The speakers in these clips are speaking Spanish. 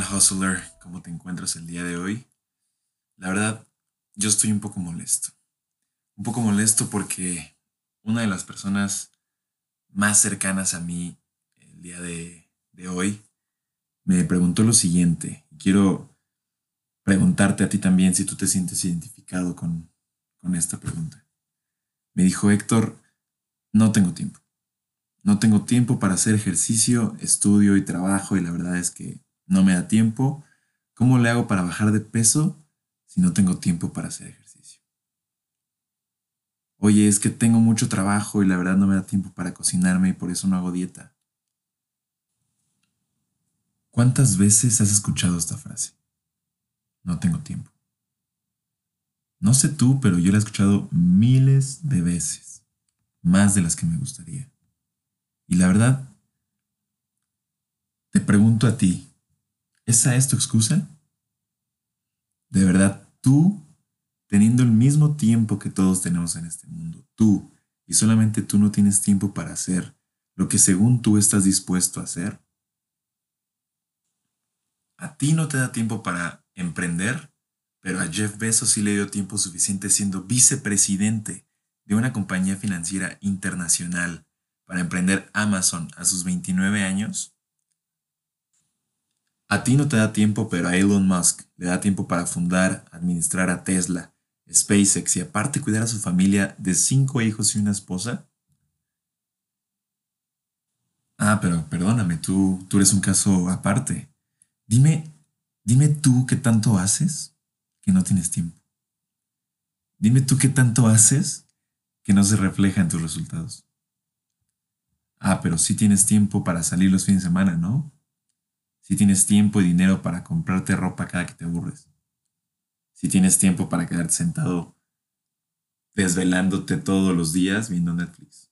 Hustler? ¿Cómo te encuentras el día de hoy? La verdad, yo estoy un poco molesto. Un poco molesto porque una de las personas más cercanas a mí el día de, hoy me preguntó lo siguiente. Quiero preguntarte a ti también si tú te sientes identificado con, con esta pregunta. Me dijo Héctor, no tengo tiempo. No tengo tiempo para hacer ejercicio, estudio y trabajo y la verdad es que no me da tiempo. ¿Cómo le hago para bajar de peso si no tengo tiempo para hacer ejercicio? Oye, es que tengo mucho trabajo y la verdad no me da tiempo para cocinarme y por eso no hago dieta. ¿Cuántas veces has escuchado esta frase? No tengo tiempo. No sé tú, pero yo la he escuchado miles de veces, más de las que me gustaría. Y la verdad, te pregunto a ti, ¿Esa es tu excusa? De verdad, tú, teniendo el mismo tiempo que todos tenemos en este mundo, tú, y solamente tú no tienes tiempo para hacer lo que según tú estás dispuesto a hacer. A ti no te da tiempo para emprender, pero a Jeff Bezos sí le dio tiempo suficiente siendo vicepresidente de una compañía financiera internacional para emprender Amazon a sus 29 años a ti no te da tiempo, pero a Elon Musk le da tiempo para fundar, administrar a Tesla, SpaceX y aparte cuidar a su familia de cinco hijos y una esposa. Ah, pero perdóname, tú, tú eres un caso aparte. Dime, dime tú qué tanto haces que no tienes tiempo. Dime tú qué tanto haces que no se refleja en tus resultados. Ah, pero sí tienes tiempo para salir los fines de semana, ¿no? Si tienes tiempo y dinero para comprarte ropa cada que te aburres, si tienes tiempo para quedarte sentado desvelándote todos los días viendo Netflix.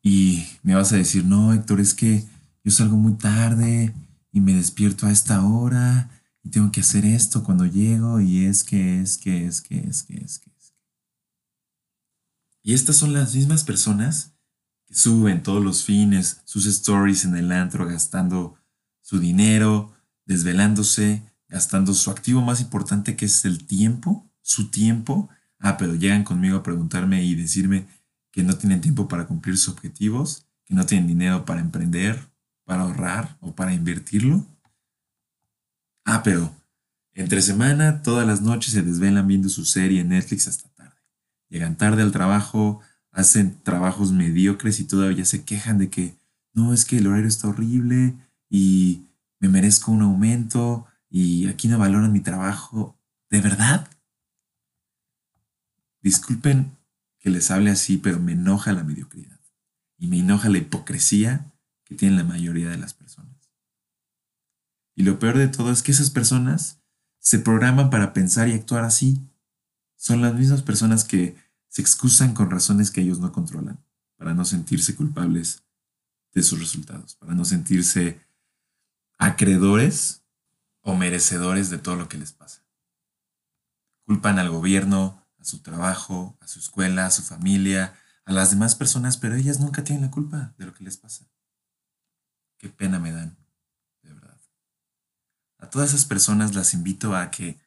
Y me vas a decir, no, Héctor, es que yo salgo muy tarde y me despierto a esta hora y tengo que hacer esto cuando llego y es que, es que, es que, es que, es que, es que. Y estas son las mismas personas suben todos los fines sus stories en el antro gastando su dinero, desvelándose, gastando su activo más importante que es el tiempo, su tiempo. Ah, pero llegan conmigo a preguntarme y decirme que no tienen tiempo para cumplir sus objetivos, que no tienen dinero para emprender, para ahorrar o para invertirlo. Ah, pero entre semana, todas las noches se desvelan viendo su serie en Netflix hasta tarde. Llegan tarde al trabajo, hacen trabajos mediocres y todavía se quejan de que no, es que el horario está horrible y me merezco un aumento y aquí no valoran mi trabajo. ¿De verdad? Disculpen que les hable así, pero me enoja la mediocridad y me enoja la hipocresía que tienen la mayoría de las personas. Y lo peor de todo es que esas personas se programan para pensar y actuar así. Son las mismas personas que se excusan con razones que ellos no controlan, para no sentirse culpables de sus resultados, para no sentirse acreedores o merecedores de todo lo que les pasa. Culpan al gobierno, a su trabajo, a su escuela, a su familia, a las demás personas, pero ellas nunca tienen la culpa de lo que les pasa. Qué pena me dan, de verdad. A todas esas personas las invito a que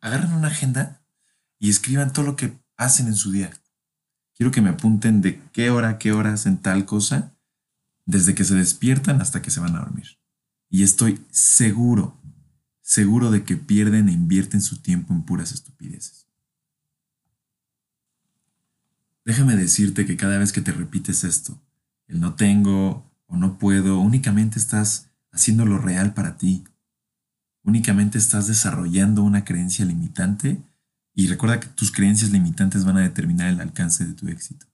agarren una agenda y escriban todo lo que hacen en su día. Quiero que me apunten de qué hora, qué hora hacen tal cosa, desde que se despiertan hasta que se van a dormir. Y estoy seguro, seguro de que pierden e invierten su tiempo en puras estupideces. Déjame decirte que cada vez que te repites esto, el no tengo o no puedo, únicamente estás haciendo lo real para ti. Únicamente estás desarrollando una creencia limitante y recuerda que tus creencias limitantes van a determinar el alcance de tu éxito.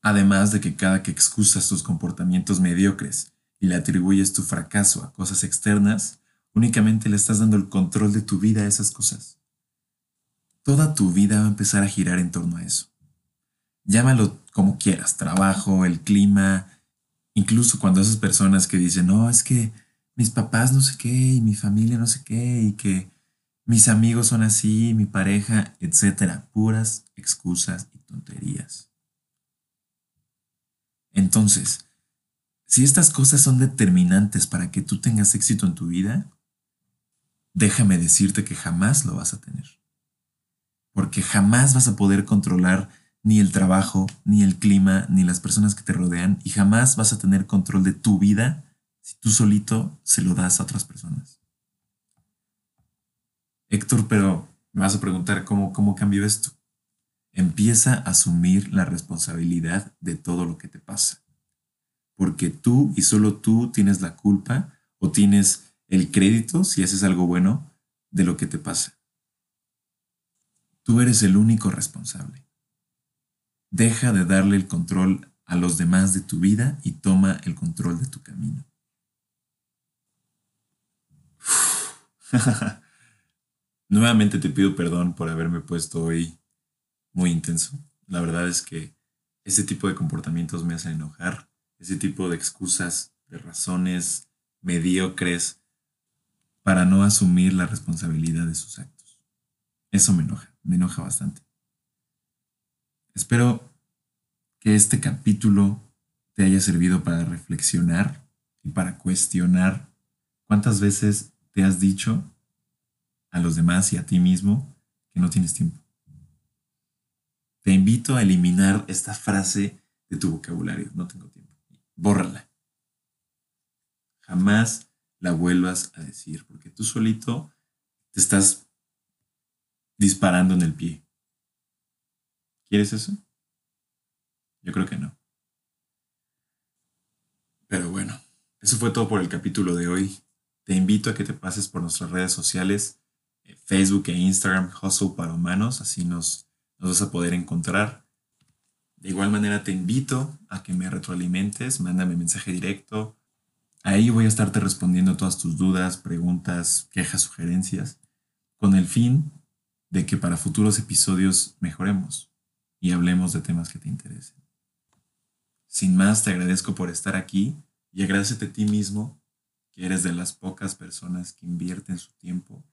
Además de que cada que excusas tus comportamientos mediocres y le atribuyes tu fracaso a cosas externas, únicamente le estás dando el control de tu vida a esas cosas. Toda tu vida va a empezar a girar en torno a eso. Llámalo como quieras, trabajo, el clima, incluso cuando esas personas que dicen, no, es que mis papás no sé qué y mi familia no sé qué y que mis amigos son así, mi pareja, etcétera. Puras excusas y tonterías. Entonces, si estas cosas son determinantes para que tú tengas éxito en tu vida, déjame decirte que jamás lo vas a tener. Porque jamás vas a poder controlar ni el trabajo, ni el clima, ni las personas que te rodean, y jamás vas a tener control de tu vida si tú solito se lo das a otras personas. Héctor, pero me vas a preguntar cómo, cómo cambió esto. Empieza a asumir la responsabilidad de todo lo que te pasa. Porque tú y solo tú tienes la culpa o tienes el crédito, si haces algo bueno, de lo que te pasa. Tú eres el único responsable. Deja de darle el control a los demás de tu vida y toma el control de tu camino. Nuevamente te pido perdón por haberme puesto hoy muy intenso. La verdad es que ese tipo de comportamientos me hacen enojar, ese tipo de excusas, de razones mediocres para no asumir la responsabilidad de sus actos. Eso me enoja, me enoja bastante. Espero que este capítulo te haya servido para reflexionar y para cuestionar cuántas veces te has dicho a los demás y a ti mismo que no tienes tiempo. Te invito a eliminar esta frase de tu vocabulario. No tengo tiempo. Bórrala. Jamás la vuelvas a decir, porque tú solito te estás disparando en el pie. ¿Quieres eso? Yo creo que no. Pero bueno, eso fue todo por el capítulo de hoy. Te invito a que te pases por nuestras redes sociales, Facebook e Instagram, Hustle para Humanos, así nos nos vas a poder encontrar. De igual manera te invito a que me retroalimentes, mándame mensaje directo. Ahí voy a estarte respondiendo todas tus dudas, preguntas, quejas, sugerencias, con el fin de que para futuros episodios mejoremos y hablemos de temas que te interesen. Sin más, te agradezco por estar aquí y agradecete a ti mismo, que eres de las pocas personas que invierten su tiempo